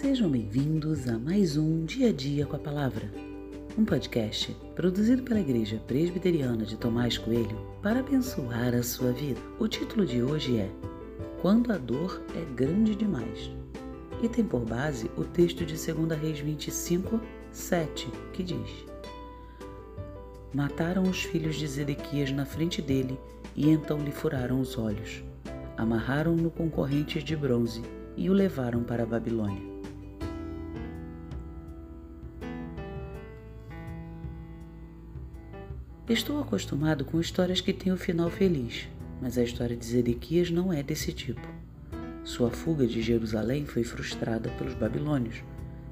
Sejam bem-vindos a mais um Dia a Dia com a Palavra, um podcast produzido pela Igreja Presbiteriana de Tomás Coelho para abençoar a sua vida. O título de hoje é Quando a dor é grande demais e tem por base o texto de 2 Reis 25, 7, que diz: Mataram os filhos de Zedequias na frente dele e então lhe furaram os olhos. Amarraram-no com correntes de bronze e o levaram para a Babilônia. Estou acostumado com histórias que têm o final feliz, mas a história de Zedequias não é desse tipo. Sua fuga de Jerusalém foi frustrada pelos babilônios.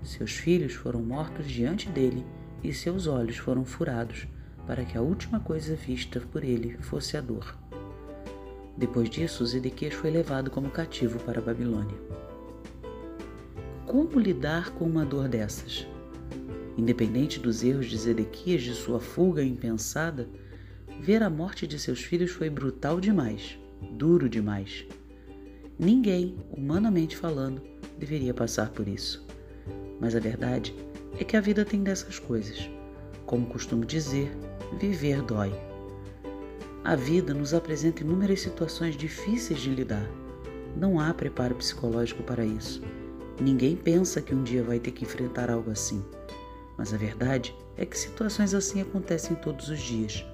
Seus filhos foram mortos diante dele e seus olhos foram furados para que a última coisa vista por ele fosse a dor. Depois disso, Zedequias foi levado como cativo para a Babilônia. Como lidar com uma dor dessas? Independente dos erros de Zedequias de sua fuga impensada, ver a morte de seus filhos foi brutal demais, duro demais. Ninguém, humanamente falando, deveria passar por isso. Mas a verdade é que a vida tem dessas coisas. Como costumo dizer, viver dói. A vida nos apresenta inúmeras situações difíceis de lidar. Não há preparo psicológico para isso. Ninguém pensa que um dia vai ter que enfrentar algo assim. Mas a verdade é que situações assim acontecem todos os dias.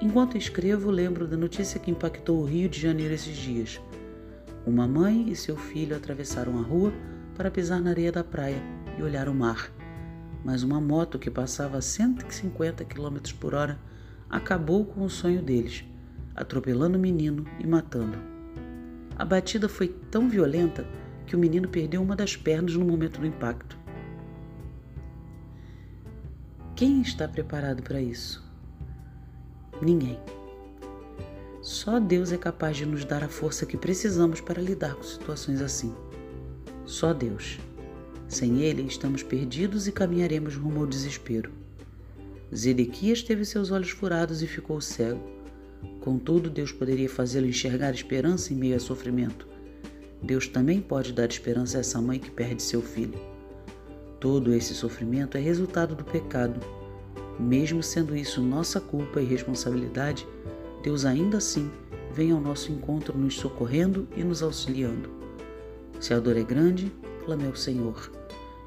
Enquanto escrevo, lembro da notícia que impactou o Rio de Janeiro esses dias. Uma mãe e seu filho atravessaram a rua para pisar na areia da praia e olhar o mar. Mas uma moto que passava a 150 km por hora acabou com o sonho deles, atropelando o menino e matando. A batida foi tão violenta que o menino perdeu uma das pernas no momento do impacto. Quem está preparado para isso? Ninguém. Só Deus é capaz de nos dar a força que precisamos para lidar com situações assim. Só Deus. Sem Ele, estamos perdidos e caminharemos rumo ao desespero. Zedequias teve seus olhos furados e ficou cego. Contudo, Deus poderia fazê-lo enxergar esperança em meio a sofrimento. Deus também pode dar esperança a essa mãe que perde seu filho. Todo esse sofrimento é resultado do pecado. Mesmo sendo isso nossa culpa e responsabilidade, Deus ainda assim vem ao nosso encontro nos socorrendo e nos auxiliando. Se a dor é grande, clame ao Senhor.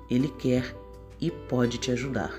Ele quer e pode te ajudar.